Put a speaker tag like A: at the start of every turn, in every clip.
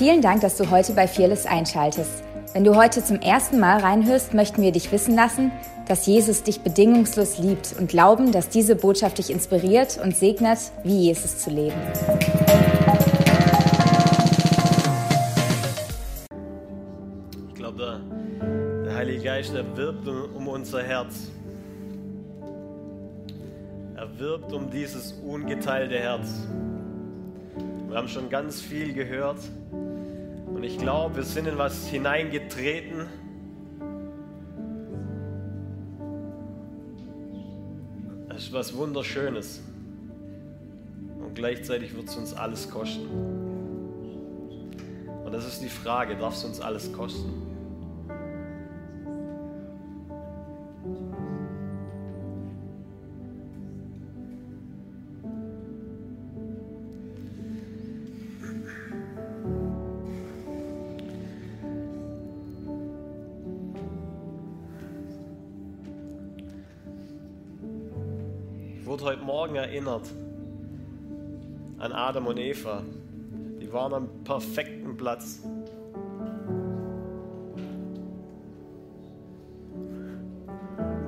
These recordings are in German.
A: Vielen Dank, dass du heute bei Fearless einschaltest. Wenn du heute zum ersten Mal reinhörst, möchten wir dich wissen lassen, dass Jesus dich bedingungslos liebt und glauben, dass diese Botschaft dich inspiriert und segnet, wie Jesus zu leben.
B: Ich glaube, der, der Heilige Geist, er wirbt um unser Herz. Er wirbt um dieses ungeteilte Herz. Wir haben schon ganz viel gehört. Und ich glaube, wir sind in was hineingetreten. Das ist was Wunderschönes. Und gleichzeitig wird es uns alles kosten. Und das ist die Frage, darf es uns alles kosten? Erinnert an Adam und Eva. Die waren am perfekten Platz.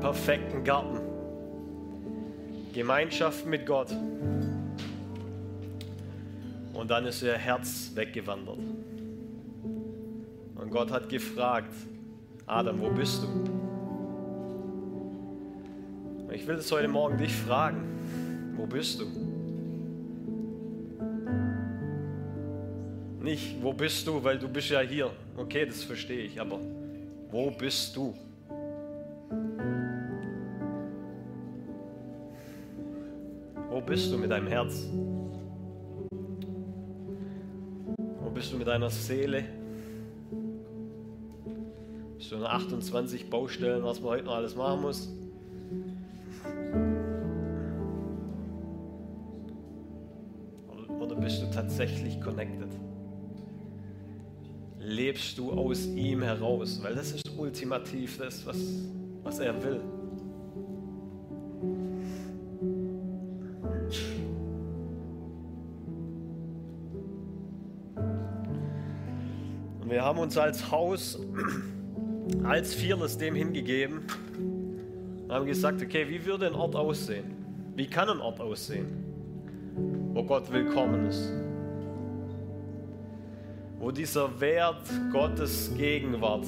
B: Perfekten Garten. Gemeinschaft mit Gott. Und dann ist ihr Herz weggewandert. Und Gott hat gefragt, Adam, wo bist du? Ich will es heute Morgen dich fragen. Wo bist du? Nicht, wo bist du, weil du bist ja hier. Okay, das verstehe ich, aber wo bist du? Wo bist du mit deinem Herz? Wo bist du mit deiner Seele? Bist du in 28 Baustellen, was man heute noch alles machen muss? Tatsächlich connected? Lebst du aus ihm heraus? Weil das ist ultimativ das, was, was er will. Und wir haben uns als Haus, als Fearless dem hingegeben und haben gesagt, okay, wie würde ein Ort aussehen? Wie kann ein Ort aussehen, wo Gott willkommen ist? Wo dieser Wert Gottes Gegenwart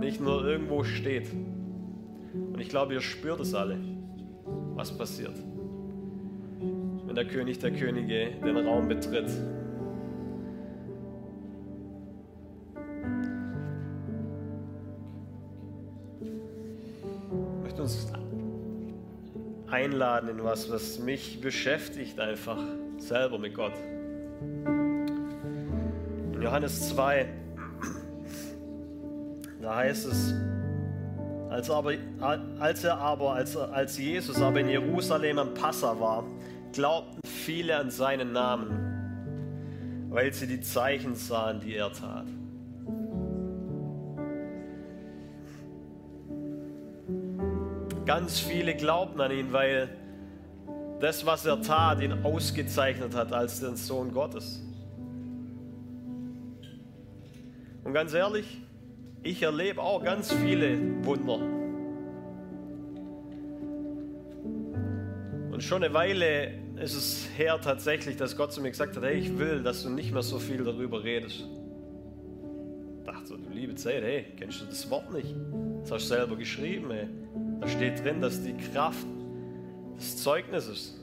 B: nicht nur irgendwo steht. Und ich glaube, ihr spürt es alle, was passiert, wenn der König der Könige den Raum betritt. Ich möchte uns einladen in was, was mich beschäftigt einfach selber mit Gott. Johannes 2, da heißt es, als, aber, als er aber, als, als Jesus aber in Jerusalem am Passa war, glaubten viele an seinen Namen, weil sie die Zeichen sahen, die er tat. Ganz viele glaubten an ihn, weil das, was er tat, ihn ausgezeichnet hat als den Sohn Gottes. Und ganz ehrlich, ich erlebe auch ganz viele Wunder. Und schon eine Weile ist es her tatsächlich, dass Gott zu mir gesagt hat, hey, ich will, dass du nicht mehr so viel darüber redest. Ich dachte so, du liebe Zeit, hey, kennst du das Wort nicht? Das hast du selber geschrieben, hey. Da steht drin, dass die Kraft des Zeugnisses,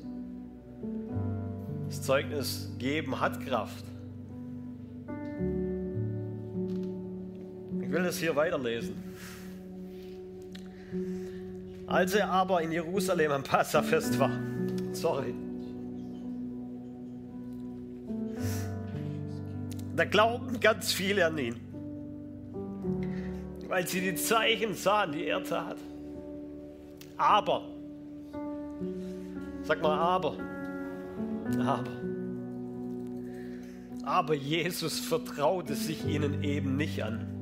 B: das Zeugnis geben hat Kraft. Ich will das hier weiterlesen. Als er aber in Jerusalem am Passafest war, sorry, da glauben ganz viele an ihn, weil sie die Zeichen sahen, die er tat. Aber, sag mal aber, aber, aber Jesus vertraute sich ihnen eben nicht an.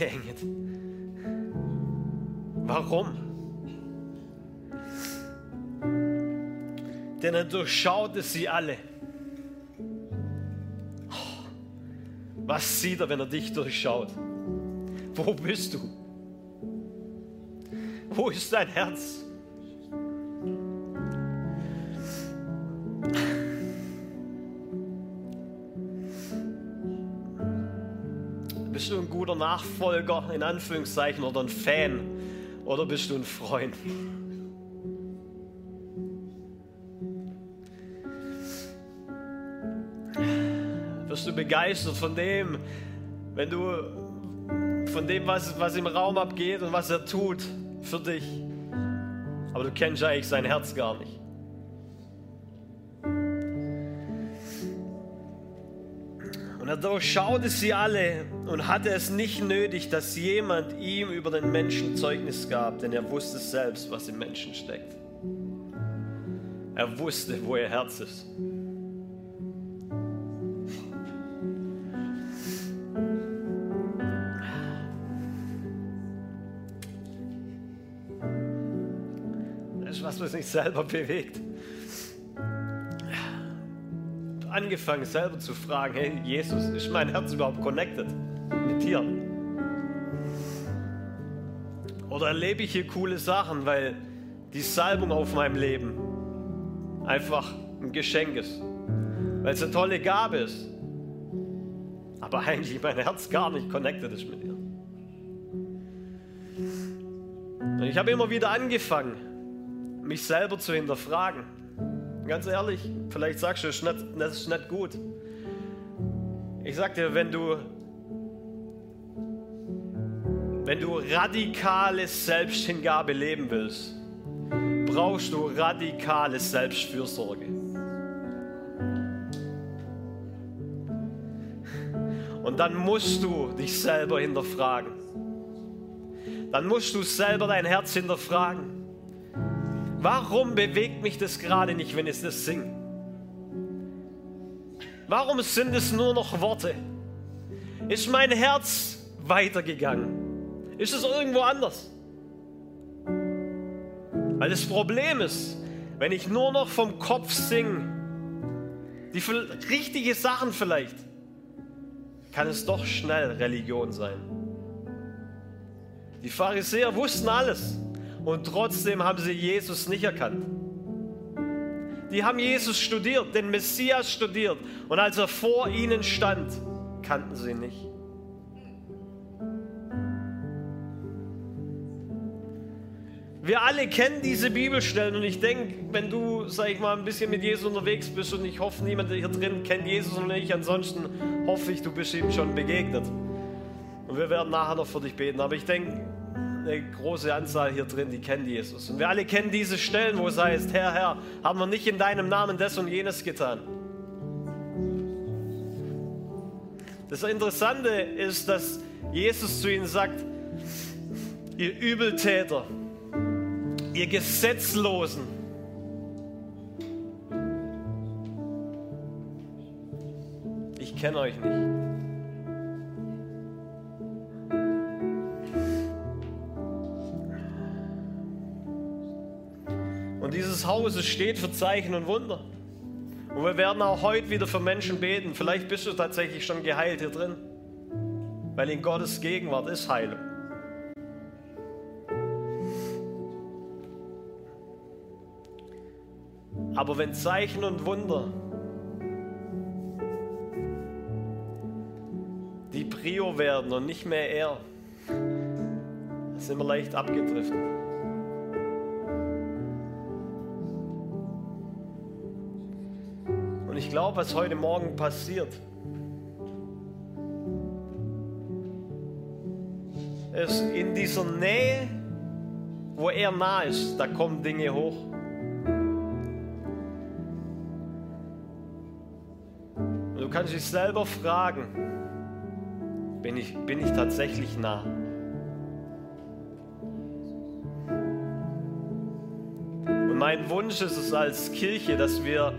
B: Dang it. denn er durchschaute sie alle. Was sieht er, wenn er dich durchschaut? Wo bist du? Wo ist dein Herz? Nachfolger in Anführungszeichen oder ein Fan oder bist du ein Freund? Wirst du begeistert von dem, wenn du von dem, was, was im Raum abgeht und was er tut für dich. Aber du kennst eigentlich sein Herz gar nicht. Und er durchschaute sie alle und hatte es nicht nötig, dass jemand ihm über den Menschen Zeugnis gab, denn er wusste selbst, was im Menschen steckt. Er wusste, wo ihr Herz ist. Das ist was, was mich selber bewegt. Angefangen selber zu fragen, hey Jesus, ist mein Herz überhaupt connected mit dir? Oder erlebe ich hier coole Sachen, weil die Salbung auf meinem Leben einfach ein Geschenk ist, weil es eine tolle Gabe ist, aber eigentlich mein Herz gar nicht connected ist mit ihr. Und ich habe immer wieder angefangen, mich selber zu hinterfragen. Ganz ehrlich, vielleicht sagst du, das ist nicht, gut. Ich sag dir, wenn du, wenn du radikale Selbsthingabe leben willst, brauchst du radikale Selbstfürsorge. Und dann musst du dich selber hinterfragen. Dann musst du selber dein Herz hinterfragen. Warum bewegt mich das gerade nicht, wenn ich das singe? Warum sind es nur noch Worte? Ist mein Herz weitergegangen? Ist es irgendwo anders? Weil das Problem ist, wenn ich nur noch vom Kopf singe, die richtige Sachen vielleicht, kann es doch schnell Religion sein. Die Pharisäer wussten alles und trotzdem haben sie Jesus nicht erkannt. Die haben Jesus studiert, den Messias studiert und als er vor ihnen stand, kannten sie ihn nicht. Wir alle kennen diese Bibelstellen und ich denke, wenn du, sag ich mal, ein bisschen mit Jesus unterwegs bist und ich hoffe, niemand hier drin kennt Jesus und ich, ansonsten hoffe ich, du bist ihm schon begegnet. Und wir werden nachher noch für dich beten. Aber ich denke, eine große Anzahl hier drin, die kennen Jesus. Und wir alle kennen diese Stellen, wo es heißt, Herr, Herr, haben wir nicht in deinem Namen das und jenes getan. Das Interessante ist, dass Jesus zu ihnen sagt, ihr Übeltäter, ihr Gesetzlosen, ich kenne euch nicht. Und dieses Haus steht für Zeichen und Wunder. Und wir werden auch heute wieder für Menschen beten. Vielleicht bist du tatsächlich schon geheilt hier drin. Weil in Gottes Gegenwart ist Heilung. Aber wenn Zeichen und Wunder die Prio werden und nicht mehr er, sind wir leicht abgedriftet. Ich glaube, was heute Morgen passiert, ist in dieser Nähe, wo er nah ist, da kommen Dinge hoch. Und du kannst dich selber fragen, bin ich, bin ich tatsächlich nah? Und mein Wunsch ist es als Kirche, dass wir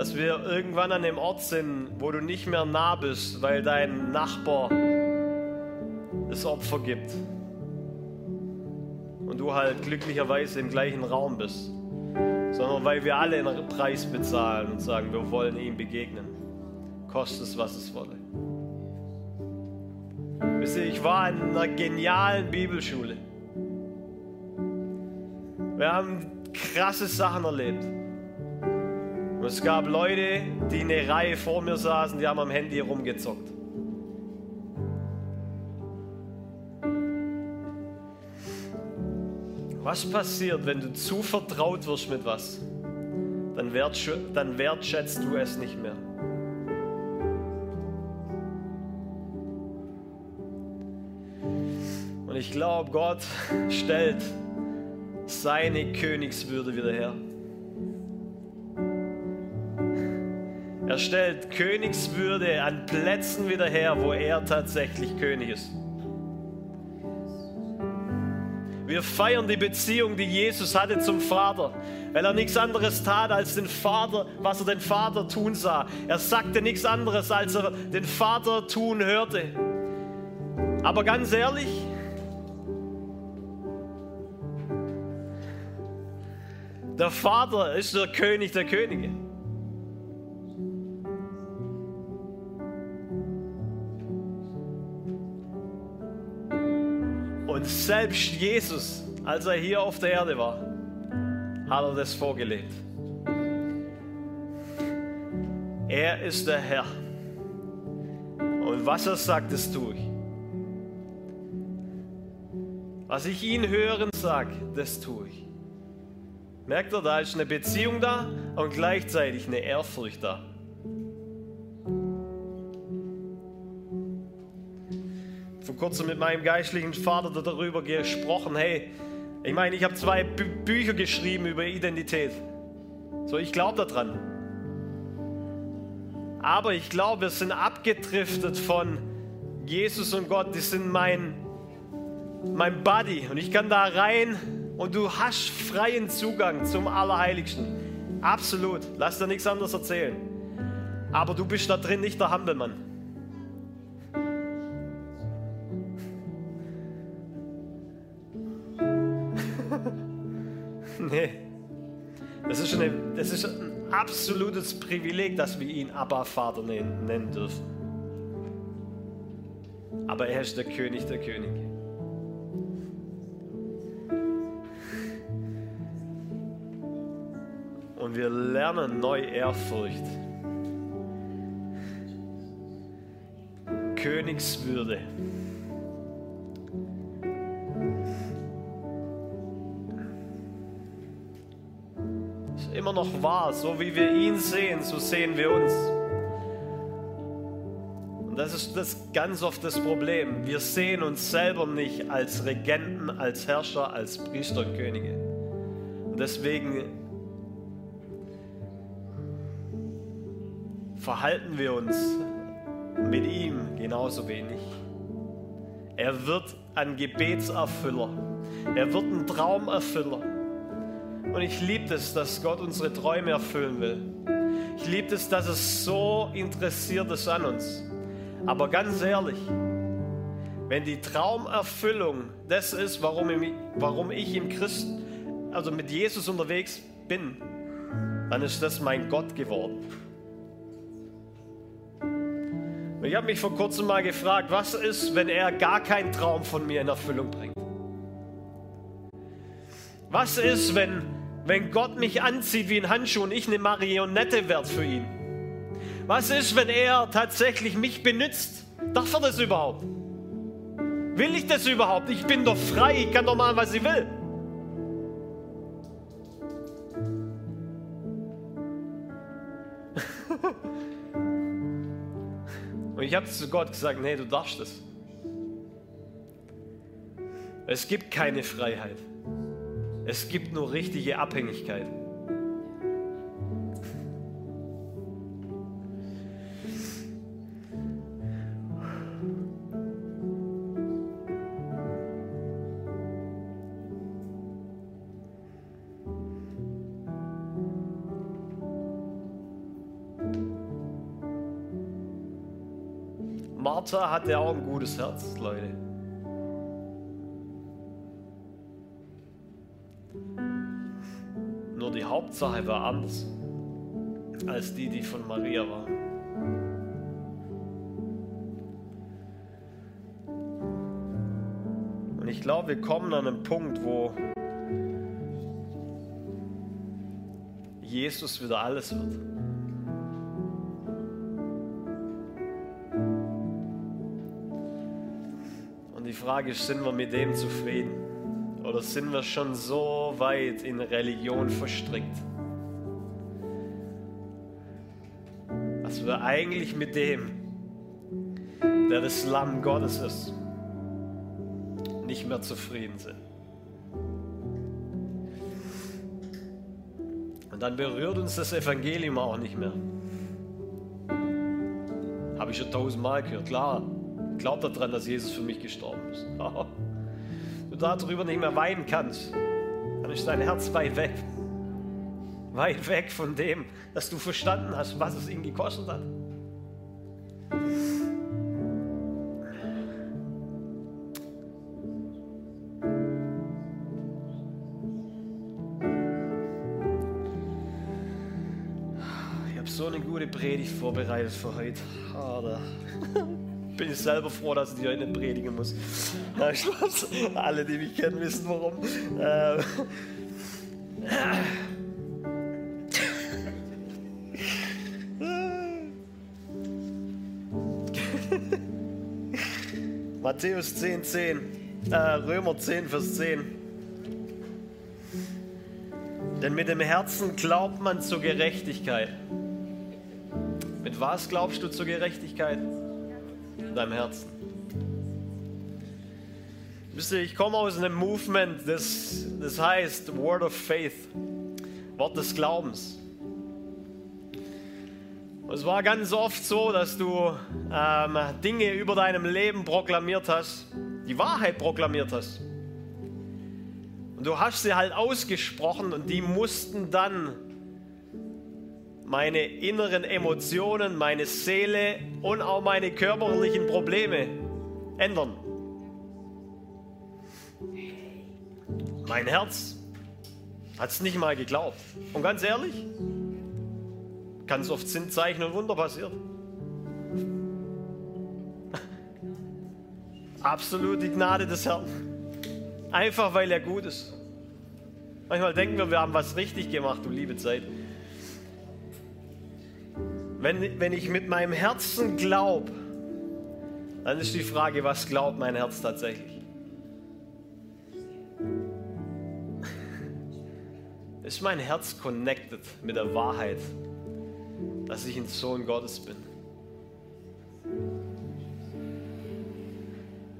B: dass wir irgendwann an dem Ort sind, wo du nicht mehr nah bist, weil dein Nachbar das Opfer gibt. Und du halt glücklicherweise im gleichen Raum bist. sondern weil wir alle einen Preis bezahlen und sagen, wir wollen ihm begegnen. Kostet es, was es wolle. Wisst ihr, ich war in einer genialen Bibelschule. Wir haben krasse Sachen erlebt. Und es gab Leute, die eine Reihe vor mir saßen, die haben am Handy rumgezockt. Was passiert, wenn du zu vertraut wirst mit was? Dann, wertsch dann wertschätzt du es nicht mehr. Und ich glaube, Gott stellt seine Königswürde wieder her. Er stellt Königswürde an Plätzen wieder her, wo er tatsächlich König ist. Wir feiern die Beziehung, die Jesus hatte zum Vater, weil er nichts anderes tat, als den Vater, was er den Vater tun sah. Er sagte nichts anderes, als er den Vater tun hörte. Aber ganz ehrlich, der Vater ist der König der Könige. Selbst Jesus, als er hier auf der Erde war, hat er das vorgelebt. Er ist der Herr. Und was er sagt, das tue ich. Was ich ihn hören sage, das tue ich. Merkt ihr, da ist eine Beziehung da und gleichzeitig eine Ehrfurcht da. Vor kurzem mit meinem geistlichen Vater darüber gesprochen. Hey, ich meine, ich habe zwei Bü Bücher geschrieben über Identität. So, ich glaube daran. Aber ich glaube, wir sind abgedriftet von Jesus und Gott. Die sind mein, mein Buddy. Und ich kann da rein und du hast freien Zugang zum Allerheiligsten. Absolut. Lass dir nichts anderes erzählen. Aber du bist da drin nicht der Hampelmann. Eine, das ist ein absolutes Privileg, dass wir ihn Abba Vater nennen dürfen. Aber er ist der König der Könige. Und wir lernen neu Ehrfurcht. Königswürde. Immer noch wahr. So wie wir ihn sehen, so sehen wir uns. Und das ist das ganz oft das Problem. Wir sehen uns selber nicht als Regenten, als Herrscher, als Priester und Könige. Und deswegen verhalten wir uns mit ihm genauso wenig. Er wird ein Gebetserfüller. Er wird ein Traumerfüller. Und ich liebe es, dass Gott unsere Träume erfüllen will. Ich liebe es, dass es so interessiert ist an uns. Aber ganz ehrlich, wenn die Traumerfüllung das ist, warum ich, warum ich im Christ, also mit Jesus unterwegs bin, dann ist das mein Gott geworden. Und ich habe mich vor kurzem mal gefragt, was ist, wenn er gar keinen Traum von mir in Erfüllung bringt? Was ist, wenn wenn Gott mich anzieht wie ein Handschuh und ich eine Marionette werde für ihn? Was ist, wenn er tatsächlich mich benutzt? Darf er das überhaupt? Will ich das überhaupt? Ich bin doch frei, ich kann doch machen, was ich will. Und ich habe zu Gott gesagt, nee, du darfst es. Es gibt keine Freiheit. Es gibt nur richtige Abhängigkeit. Martha hatte auch ein gutes Herz, Leute. Hauptsache war anders als die, die von Maria war. Und ich glaube, wir kommen an einen Punkt, wo Jesus wieder alles wird. Und die Frage ist, sind wir mit dem zufrieden? Oder sind wir schon so weit in Religion verstrickt, dass wir eigentlich mit dem, der das Lamm Gottes ist, nicht mehr zufrieden sind? Und dann berührt uns das Evangelium auch nicht mehr. Habe ich schon tausendmal gehört. Klar, glaubt daran, dass Jesus für mich gestorben ist. du darüber nicht mehr weinen kannst, dann ist dein Herz weit weg. Weit weg von dem, dass du verstanden hast, was es ihn gekostet hat. gute Predigt vorbereitet für heute. Da bin ich selber froh, dass ich heute nicht predigen muss. Na, Spaß. Alle, die mich kennen, wissen warum. Ähm. Matthäus 10, 10. Äh, Römer 10, Vers 10. Denn mit dem Herzen glaubt man zur Gerechtigkeit mit was glaubst du zur Gerechtigkeit? In deinem Herzen. Wisst ihr, ich komme aus einem Movement, das, das heißt Word of Faith, Wort des Glaubens. Und es war ganz oft so, dass du ähm, Dinge über deinem Leben proklamiert hast, die Wahrheit proklamiert hast. Und du hast sie halt ausgesprochen und die mussten dann meine inneren Emotionen, meine Seele und auch meine körperlichen Probleme ändern. Mein Herz hat es nicht mal geglaubt. Und ganz ehrlich, ganz oft sind Zeichen und Wunder passiert. Absolut die Gnade des Herrn. Einfach weil er gut ist. Manchmal denken wir, wir haben was richtig gemacht, du liebe Zeit. Wenn, wenn ich mit meinem Herzen glaube, dann ist die Frage, was glaubt mein Herz tatsächlich? Ist mein Herz connected mit der Wahrheit, dass ich ein Sohn Gottes bin?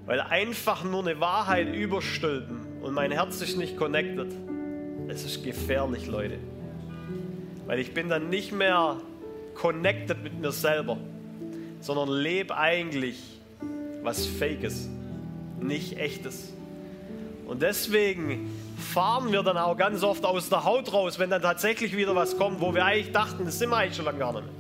B: Weil einfach nur eine Wahrheit überstülpen und mein Herz ist nicht connected, es ist gefährlich, Leute. Weil ich bin dann nicht mehr connected mit mir selber, sondern lebe eigentlich was Fakes, nicht Echtes. Und deswegen fahren wir dann auch ganz oft aus der Haut raus, wenn dann tatsächlich wieder was kommt, wo wir eigentlich dachten, das sind wir eigentlich schon lange gar nicht mehr.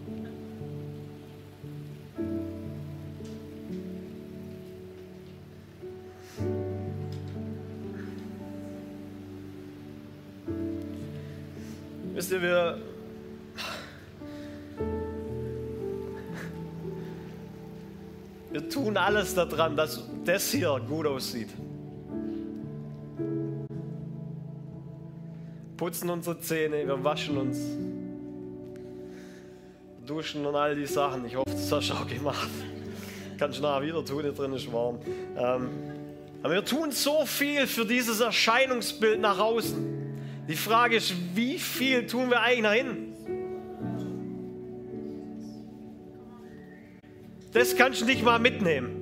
B: Wisst ihr, wir, tun alles daran, dass das hier gut aussieht. Putzen unsere Zähne, wir waschen uns, duschen und all die Sachen. Ich hoffe, das hast du auch gemacht. Kannst du nachher wieder tun, hier drin ist warm. Ähm, aber wir tun so viel für dieses Erscheinungsbild nach außen. Die Frage ist, wie viel tun wir eigentlich nach innen? Das kannst du nicht mal mitnehmen.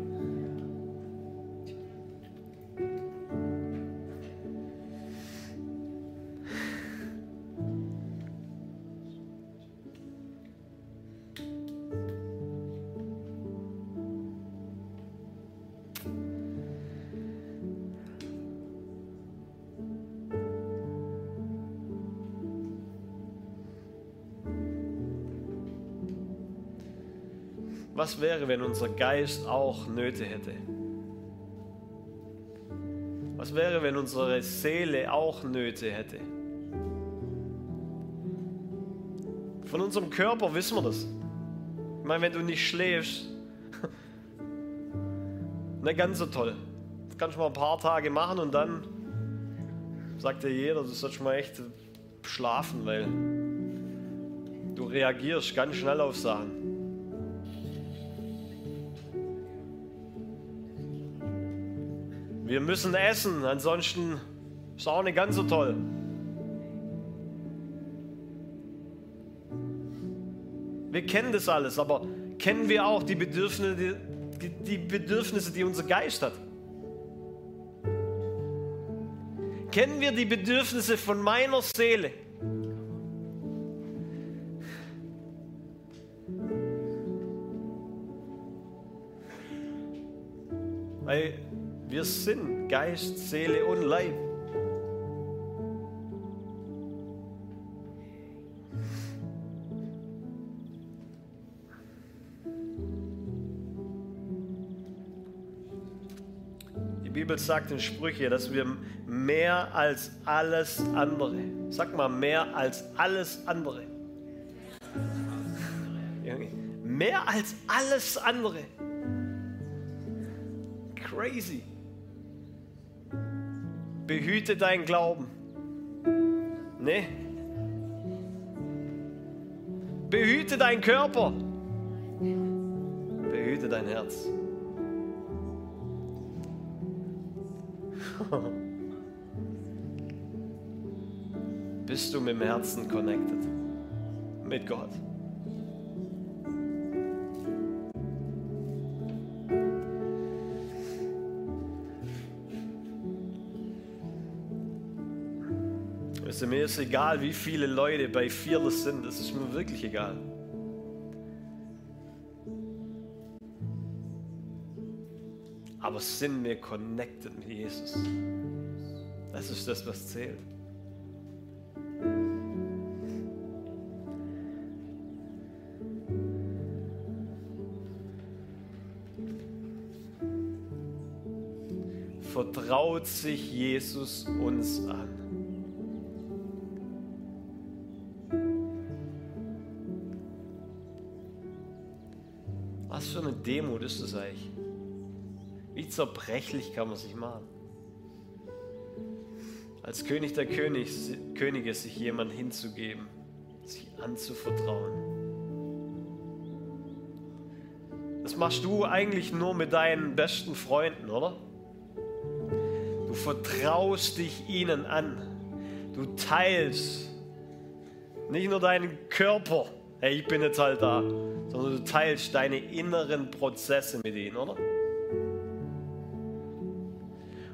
B: Was wäre, wenn unser Geist auch Nöte hätte? Was wäre, wenn unsere Seele auch Nöte hätte? Von unserem Körper wissen wir das. Ich meine, wenn du nicht schläfst, nicht ganz so toll. Das kannst du mal ein paar Tage machen und dann sagt dir jeder, du sollst mal echt schlafen, weil du reagierst ganz schnell auf Sachen. Wir müssen essen, ansonsten ist auch nicht ganz so toll. Wir kennen das alles, aber kennen wir auch die Bedürfnisse, die, die Bedürfnisse, die unser Geist hat? Kennen wir die Bedürfnisse von meiner Seele? Weil wir sind Geist, Seele und Leib. Bibel sagt in Sprüche, dass wir mehr als alles andere, sag mal mehr als alles andere, mehr als alles andere, crazy, behüte deinen Glauben, ne? Behüte deinen Körper, behüte dein Herz. Bist du mit dem Herzen connected mit Gott? Weißt du, mir ist egal, wie viele Leute bei Fearless sind, das ist mir wirklich egal. aber sind wir connected mit Jesus. Das ist das, was zählt. Vertraut sich Jesus uns an. Eine Demut ist das eigentlich? Wie zerbrechlich kann man sich machen? Als König der König, Könige sich jemand hinzugeben, sich anzuvertrauen. Das machst du eigentlich nur mit deinen besten Freunden, oder? Du vertraust dich ihnen an. Du teilst nicht nur deinen Körper, hey, ich bin jetzt halt da, sondern du teilst deine inneren Prozesse mit ihnen, oder?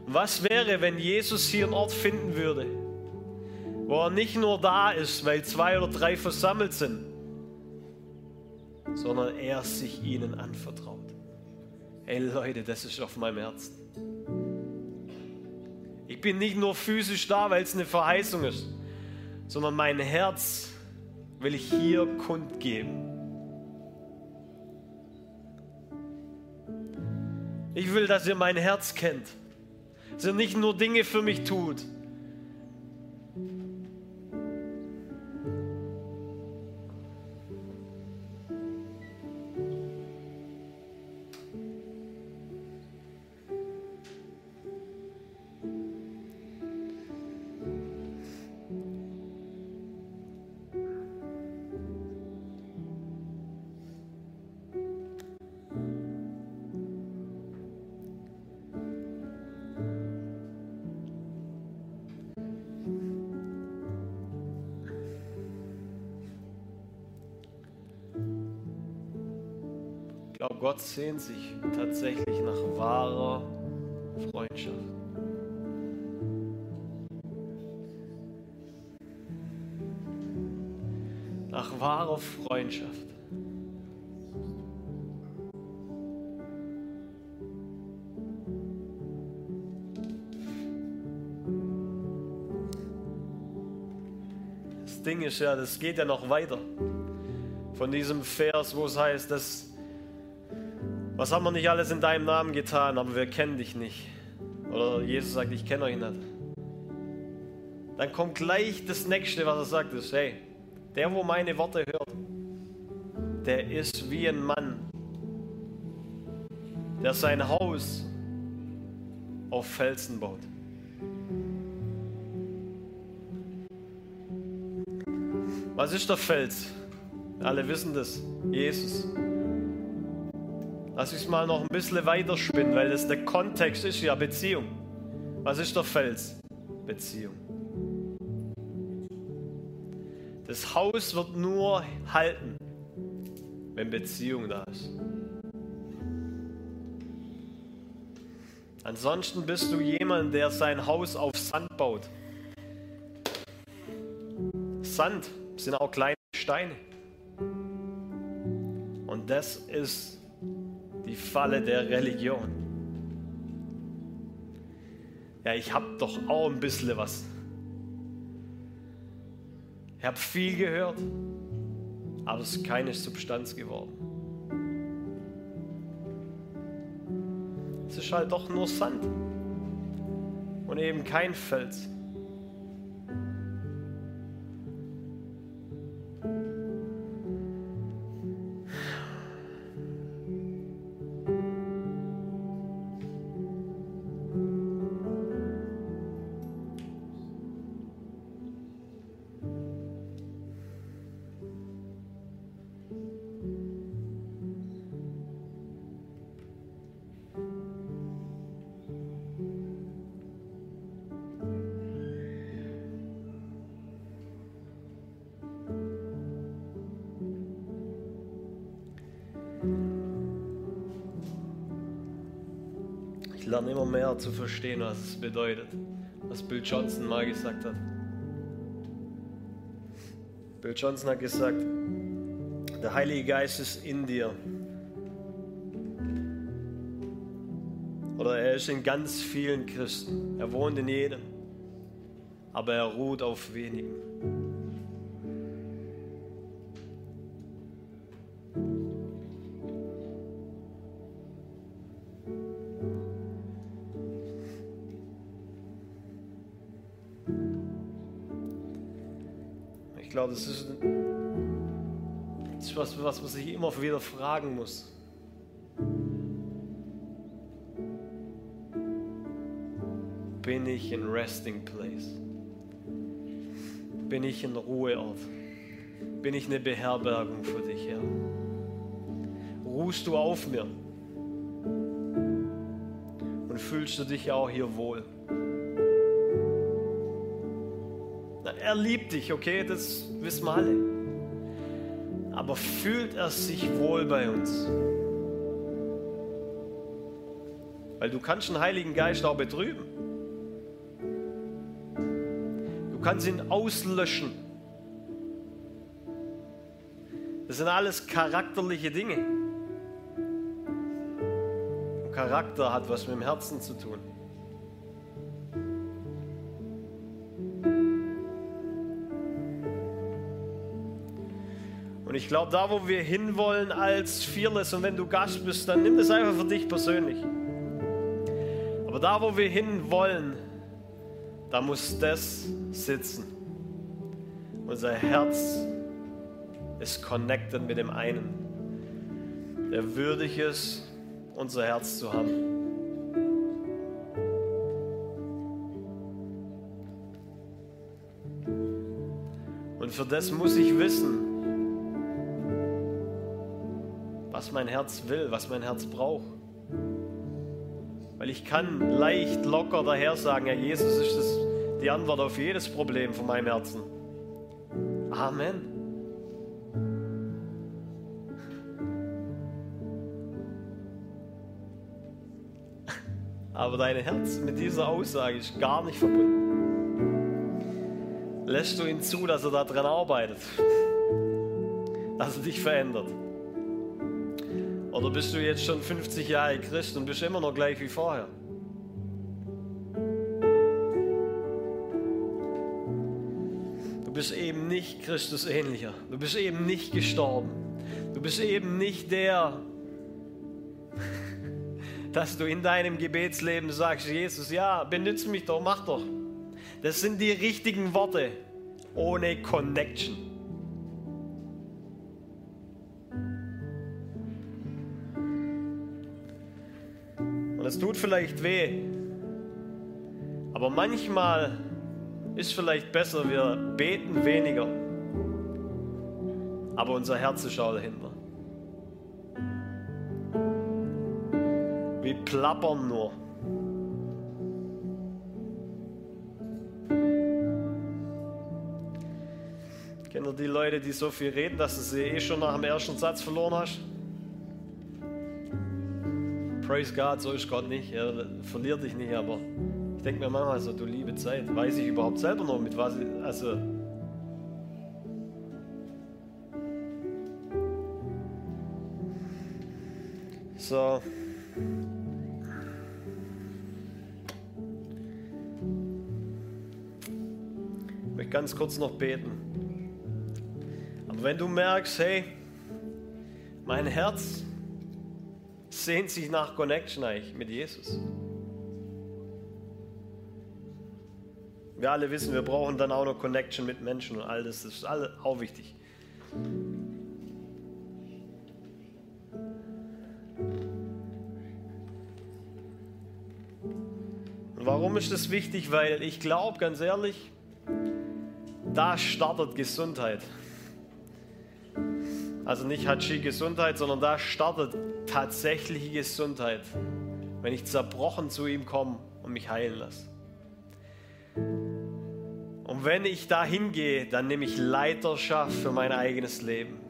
B: Was wäre, wenn Jesus hier einen Ort finden würde, wo er nicht nur da ist, weil zwei oder drei versammelt sind, sondern er sich ihnen anvertraut? Ey Leute, das ist auf meinem Herzen. Ich bin nicht nur physisch da, weil es eine Verheißung ist, sondern mein Herz will ich hier kundgeben. Ich will, dass ihr mein Herz kennt dass er nicht nur Dinge für mich tut, Gott sehnt sich tatsächlich nach wahrer Freundschaft. Nach wahrer Freundschaft. Das Ding ist ja, das geht ja noch weiter. Von diesem Vers, wo es heißt, dass was haben wir nicht alles in deinem Namen getan, aber wir kennen dich nicht. Oder Jesus sagt, ich kenne euch nicht. Dann kommt gleich das nächste, was er sagt, ist, hey, der, wo meine Worte hört der ist wie ein Mann, der sein Haus auf Felsen baut. Was ist der Fels? Alle wissen das. Jesus. Lass ich es mal noch ein bisschen weiter spinnen, weil das der Kontext ist ja Beziehung. Was ist der Fels? Beziehung. Das Haus wird nur halten, wenn Beziehung da ist. Ansonsten bist du jemand, der sein Haus auf Sand baut. Sand sind auch kleine Steine. Und das ist die Falle der Religion. Ja, ich habe doch auch ein bisschen was. Ich habe viel gehört, aber es ist keine Substanz geworden. Es ist halt doch nur Sand und eben kein Fels. Lerne immer mehr zu verstehen, was es bedeutet, was Bill Johnson mal gesagt hat. Bill Johnson hat gesagt, der Heilige Geist ist in dir. Oder er ist in ganz vielen Christen. Er wohnt in jedem. Aber er ruht auf wenigen. Das ist, das was, was man sich immer wieder fragen muss. Bin ich ein Resting Place? Bin ich ein Ruheort? Bin ich eine Beherbergung für dich, Herr? Ruhst du auf mir? Und fühlst du dich auch hier wohl? Er liebt dich, okay, das wissen wir alle. Aber fühlt er sich wohl bei uns? Weil du kannst den Heiligen Geist auch betrüben. Du kannst ihn auslöschen. Das sind alles charakterliche Dinge. Und Charakter hat was mit dem Herzen zu tun. Ich glaube, da wo wir hinwollen als Fearless und wenn du Gast bist, dann nimm das einfach für dich persönlich. Aber da wo wir hinwollen, da muss das sitzen. Unser Herz ist connected mit dem einen, der würdig ist, unser Herz zu haben. Und für das muss ich wissen, was mein Herz will, was mein Herz braucht. Weil ich kann leicht, locker daher sagen, ja, Jesus ist das, die Antwort auf jedes Problem von meinem Herzen. Amen. Aber dein Herz mit dieser Aussage ist gar nicht verbunden. Lässt du ihn zu, dass er daran arbeitet? Dass er dich verändert? Oder bist du jetzt schon 50 Jahre Christ und bist immer noch gleich wie vorher? Du bist eben nicht Christus ähnlicher. Du bist eben nicht gestorben. Du bist eben nicht der, dass du in deinem Gebetsleben sagst, Jesus, ja, benütze mich doch, mach doch. Das sind die richtigen Worte ohne Connection. Es tut vielleicht weh. Aber manchmal ist vielleicht besser, wir beten weniger. Aber unser Herz ist auch dahinter. Wir plappern nur. Kennt ihr die Leute, die so viel reden, dass du sie eh schon nach dem ersten Satz verloren hast? Praise God, so ist Gott nicht. Er verliert dich nicht, aber ich denke mir manchmal so, du liebe Zeit, weiß ich überhaupt selber noch mit was, ich, also So. Ich möchte ganz kurz noch beten. Aber wenn du merkst, hey, mein Herz sehnt sich nach Connection eigentlich mit Jesus. Wir alle wissen, wir brauchen dann auch noch Connection mit Menschen und all das, das ist alle auch wichtig. Und warum ist das wichtig? Weil ich glaube, ganz ehrlich, da startet Gesundheit. Also nicht Hatschi Gesundheit, sondern da startet tatsächliche Gesundheit, wenn ich zerbrochen zu ihm komme und mich heilen lasse. Und wenn ich da hingehe, dann nehme ich Leiterschaft für mein eigenes Leben.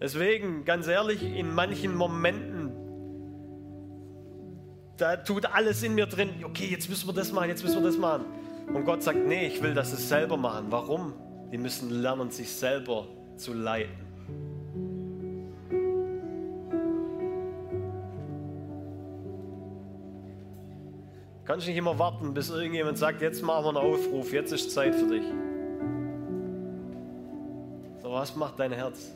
B: Deswegen, ganz ehrlich, in manchen Momenten, da tut alles in mir drin, okay, jetzt müssen wir das machen, jetzt müssen wir das machen. Und Gott sagt, nee, ich will das selber machen. Warum? Die müssen lernen, sich selber zu leiten. Kannst nicht immer warten, bis irgendjemand sagt, jetzt machen wir einen Aufruf, jetzt ist Zeit für dich. So, was macht dein Herz?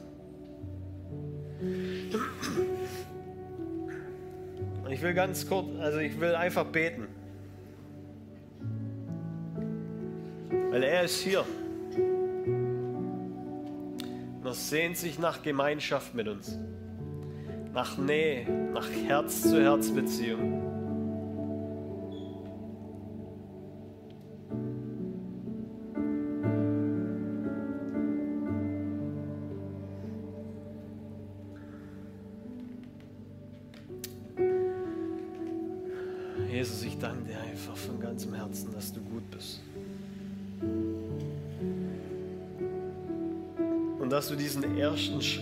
B: Und ich will ganz kurz, also ich will einfach beten. Weil er ist hier. Und er sehnt sich nach Gemeinschaft mit uns. Nach Nähe, nach Herz-zu-Herz-Beziehung.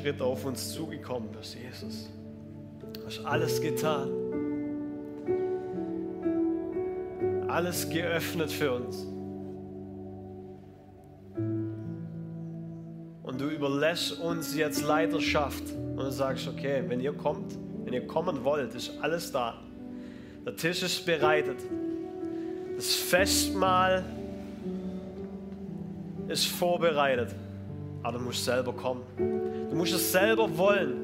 B: Schritt auf uns zugekommen bist, Jesus. Du hast alles getan. Alles geöffnet für uns. Und du überlässt uns jetzt Leiterschaft. Und du sagst, okay, wenn ihr kommt, wenn ihr kommen wollt, ist alles da. Der Tisch ist bereitet. Das Festmahl ist vorbereitet. Aber du musst selber kommen. Du musst es selber wollen.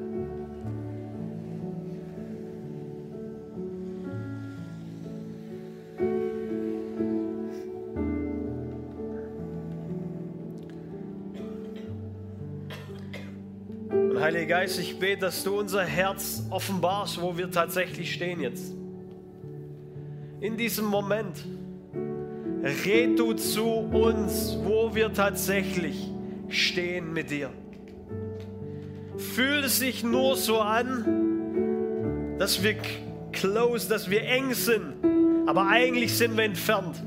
B: Und Heiliger Geist, ich bete, dass du unser Herz offenbarst, wo wir tatsächlich stehen jetzt. In diesem Moment. Red du zu uns, wo wir tatsächlich stehen mit dir. Fühlt es sich nur so an, dass wir close, dass wir eng sind, aber eigentlich sind wir entfernt.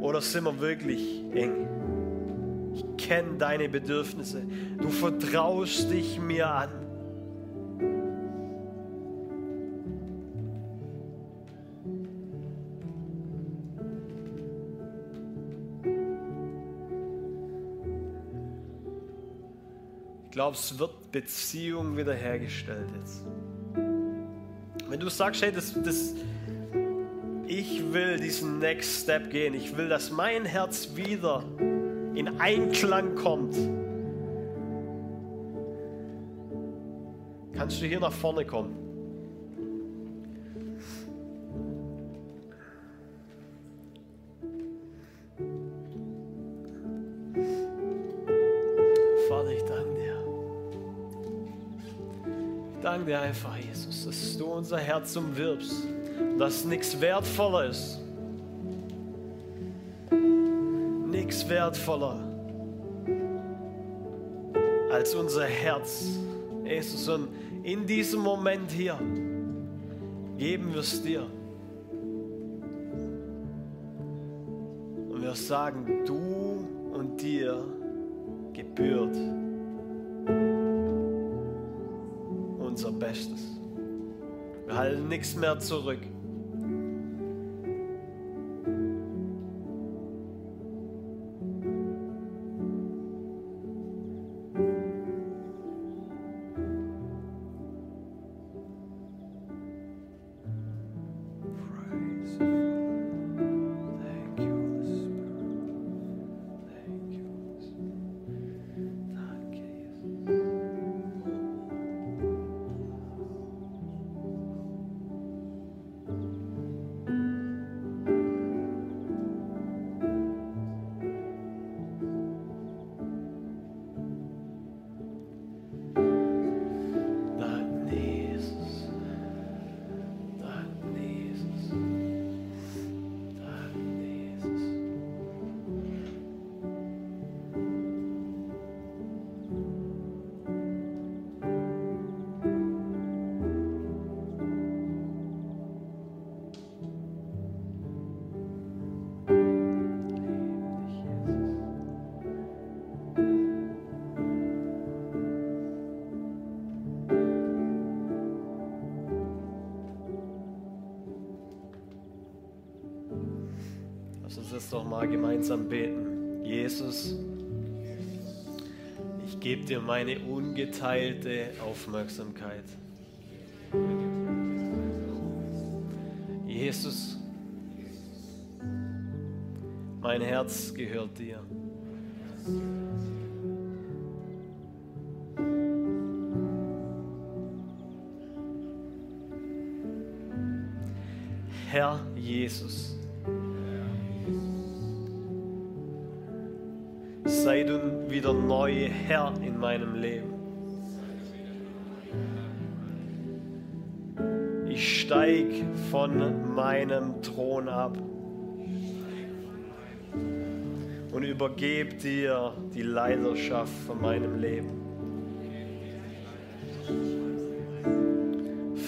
B: Oder sind wir wirklich eng? Ich kenne deine Bedürfnisse. Du vertraust dich mir an. Es wird Beziehung wiederhergestellt jetzt. Wenn du sagst, hey, das, das, ich will diesen Next Step gehen, ich will, dass mein Herz wieder in Einklang kommt, kannst du hier nach vorne kommen. Jesus, dass du unser Herz umwirbst, dass nichts wertvoller ist. Nichts wertvoller als unser Herz. Jesus, und in diesem Moment hier geben wir es dir. Und wir sagen, du und dir gebührt unser Bestes. Wir halten nichts mehr zurück. Jetzt doch mal gemeinsam beten. Jesus, ich gebe dir meine ungeteilte Aufmerksamkeit. Jesus, mein Herz gehört dir. Herr Jesus. Wieder neu Herr in meinem Leben. Ich steig von meinem Thron ab und übergebe dir die Leidenschaft von meinem Leben.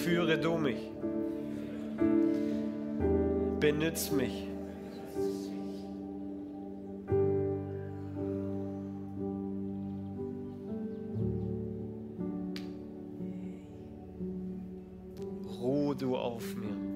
B: Führe du mich, benütz mich. Irgendwie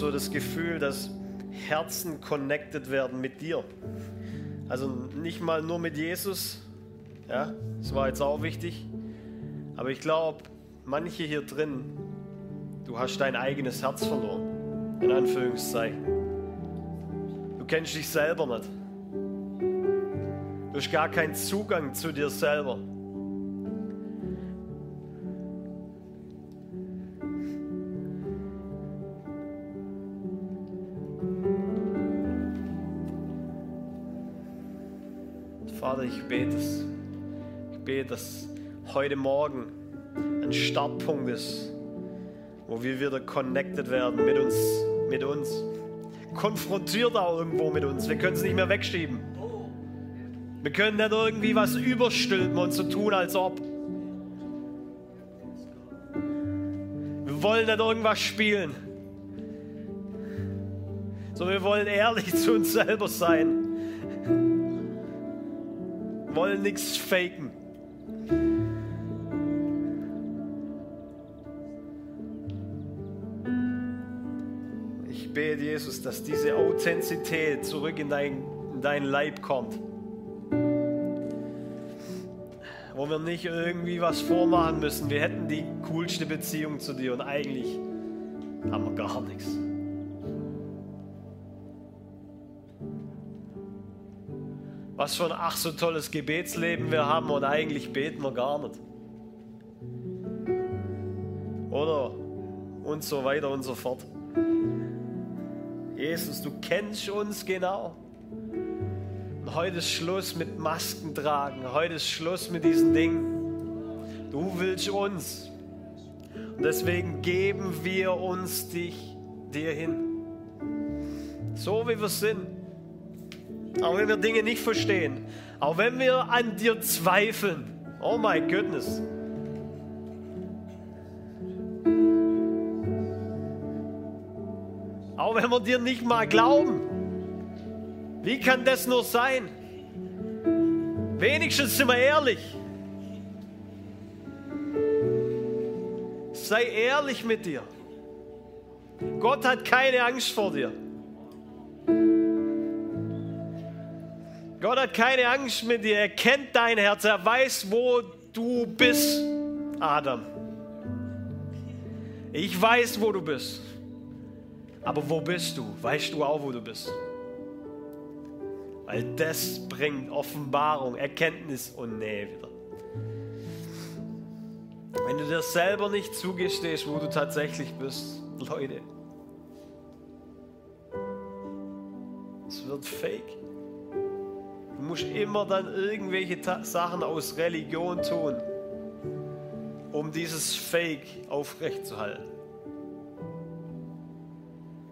B: so das Gefühl, dass Herzen connected werden mit dir. Also nicht mal nur mit Jesus, ja, das war jetzt auch wichtig, aber ich glaube, manche hier drin, du hast dein eigenes Herz verloren, in Anführungszeichen. Du kennst dich selber nicht. Du hast gar keinen Zugang zu dir selber. Vater, ich bete es. Ich bete, dass heute Morgen ein Startpunkt ist, wo wir wieder connected werden mit uns, mit uns. Konfrontiert auch irgendwo mit uns. Wir können es nicht mehr wegschieben. Wir können nicht irgendwie was überstülpen und so tun, als ob. Wir wollen nicht irgendwas spielen. Sondern wir wollen ehrlich zu uns selber sein. Wollen nichts faken. Ich bete, Jesus, dass diese Authentizität zurück in, dein, in deinen Leib kommt. Wo wir nicht irgendwie was vormachen müssen. Wir hätten die coolste Beziehung zu dir und eigentlich haben wir gar nichts. Was für ein ach so tolles Gebetsleben wir haben und eigentlich beten wir gar nicht. Oder und so weiter und so fort. Jesus, du kennst uns genau. Und heute ist Schluss mit Masken tragen. Heute ist Schluss mit diesen Dingen. Du willst uns. Und deswegen geben wir uns dich dir hin. So wie wir sind. Auch wenn wir Dinge nicht verstehen. Auch wenn wir an dir zweifeln. Oh my goodness. Auch wenn wir dir nicht mal glauben. Wie kann das nur sein? Wenigstens sind wir ehrlich. Sei ehrlich mit dir. Gott hat keine Angst vor dir. Gott hat keine Angst mit dir. Er kennt dein Herz. Er weiß, wo du bist, Adam. Ich weiß, wo du bist. Aber wo bist du? Weißt du auch, wo du bist? Weil das bringt Offenbarung, Erkenntnis und Nähe wieder. Wenn du dir selber nicht zugestehst, wo du tatsächlich bist, Leute, es wird fake. Du musst immer dann irgendwelche Sachen aus Religion tun, um dieses Fake aufrechtzuerhalten.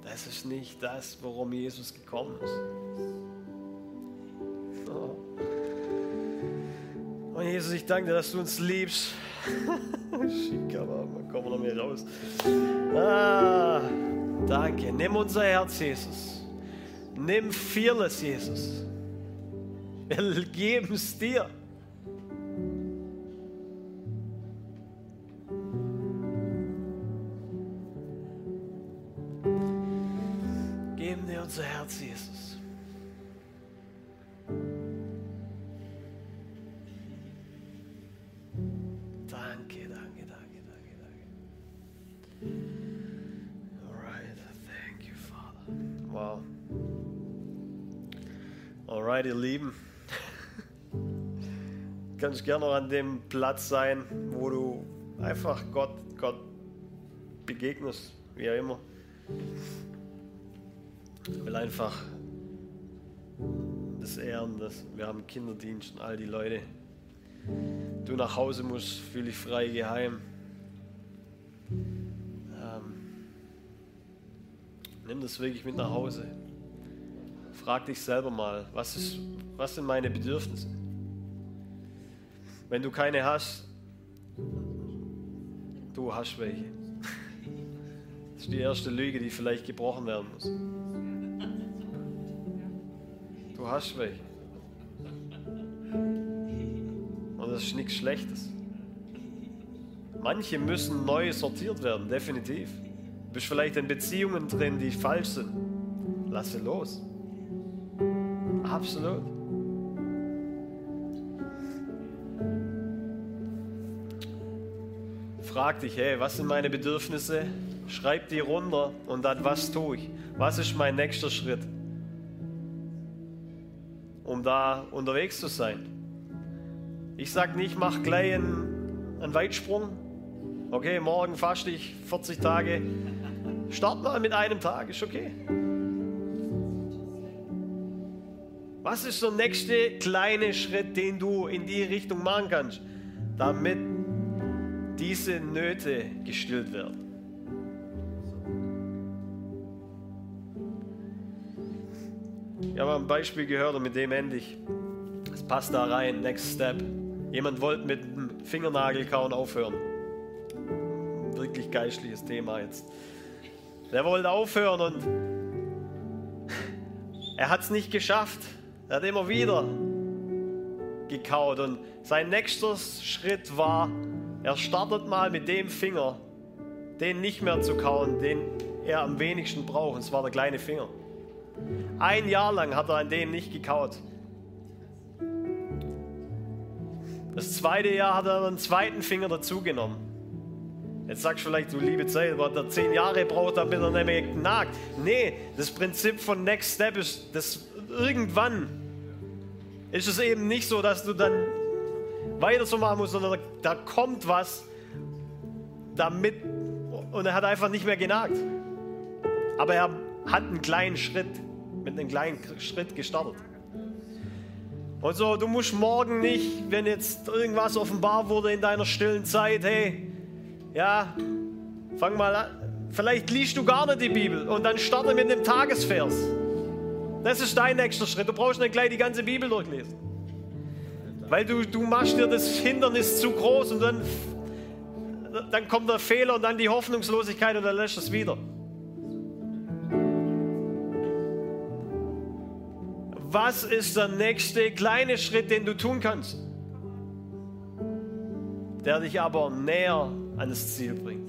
B: Das ist nicht das, worum Jesus gekommen ist. Oh. Und Jesus, ich danke dir, dass du uns liebst. Kommen wir noch mehr raus. Ah, danke. Nimm unser Herz, Jesus. Nimm vieles, Jesus. Wir geben gerne noch an dem Platz sein, wo du einfach Gott, Gott begegnest, wie auch immer. Ich will einfach das ehren, dass wir haben Kinderdienst und all die Leute. Du nach Hause musst, fühle ich frei, geheim. Ähm, nimm das wirklich mit nach Hause. Frag dich selber mal, was, ist, was sind meine Bedürfnisse? Wenn du keine hast, du hast welche. Das ist die erste Lüge, die vielleicht gebrochen werden muss. Du hast welche. Und das ist nichts Schlechtes. Manche müssen neu sortiert werden, definitiv. Du bist vielleicht in Beziehungen drin, die falsch sind. Lass sie los. Absolut. Frag dich, hey, was sind meine Bedürfnisse? Schreib die runter und dann, was tue ich? Was ist mein nächster Schritt? Um da unterwegs zu sein. Ich sage nicht, mach gleich einen, einen Weitsprung. Okay, morgen faste ich 40 Tage. Start mal mit einem Tag, ist okay. Was ist der nächste kleine Schritt, den du in die Richtung machen kannst, damit diese Nöte gestillt werden? Ich habe ein Beispiel gehört und mit dem endlich. Es passt da rein. Next Step. Jemand wollte mit dem Fingernagel kauen aufhören. wirklich geistliches Thema jetzt. Der wollte aufhören und er hat es nicht geschafft. Er hat immer wieder gekaut und sein nächster Schritt war, er startet mal mit dem Finger, den nicht mehr zu kauen, den er am wenigsten braucht, und zwar der kleine Finger. Ein Jahr lang hat er an dem nicht gekaut. Das zweite Jahr hat er einen zweiten Finger dazugenommen. Jetzt sagst du vielleicht, du liebe Zeit, aber der zehn Jahre braucht, damit er nicht mehr nagt. Nee, das Prinzip von Next Step ist, dass irgendwann ist es eben nicht so, dass du dann weiter so machen musst, sondern da kommt was damit und er hat einfach nicht mehr genagt. Aber er hat einen kleinen Schritt, mit einem kleinen Schritt gestartet. Und so, du musst morgen nicht, wenn jetzt irgendwas offenbar wurde in deiner stillen Zeit, hey, ja, fang mal an. Vielleicht liest du gar nicht die Bibel und dann starte mit dem Tagesvers. Das ist dein nächster Schritt. Du brauchst nicht gleich die ganze Bibel durchlesen. Weil du, du machst dir das Hindernis zu groß und dann, dann kommt der Fehler und dann die Hoffnungslosigkeit und dann du es wieder. Was ist der nächste kleine Schritt, den du tun kannst, der dich aber näher ans Ziel bringt?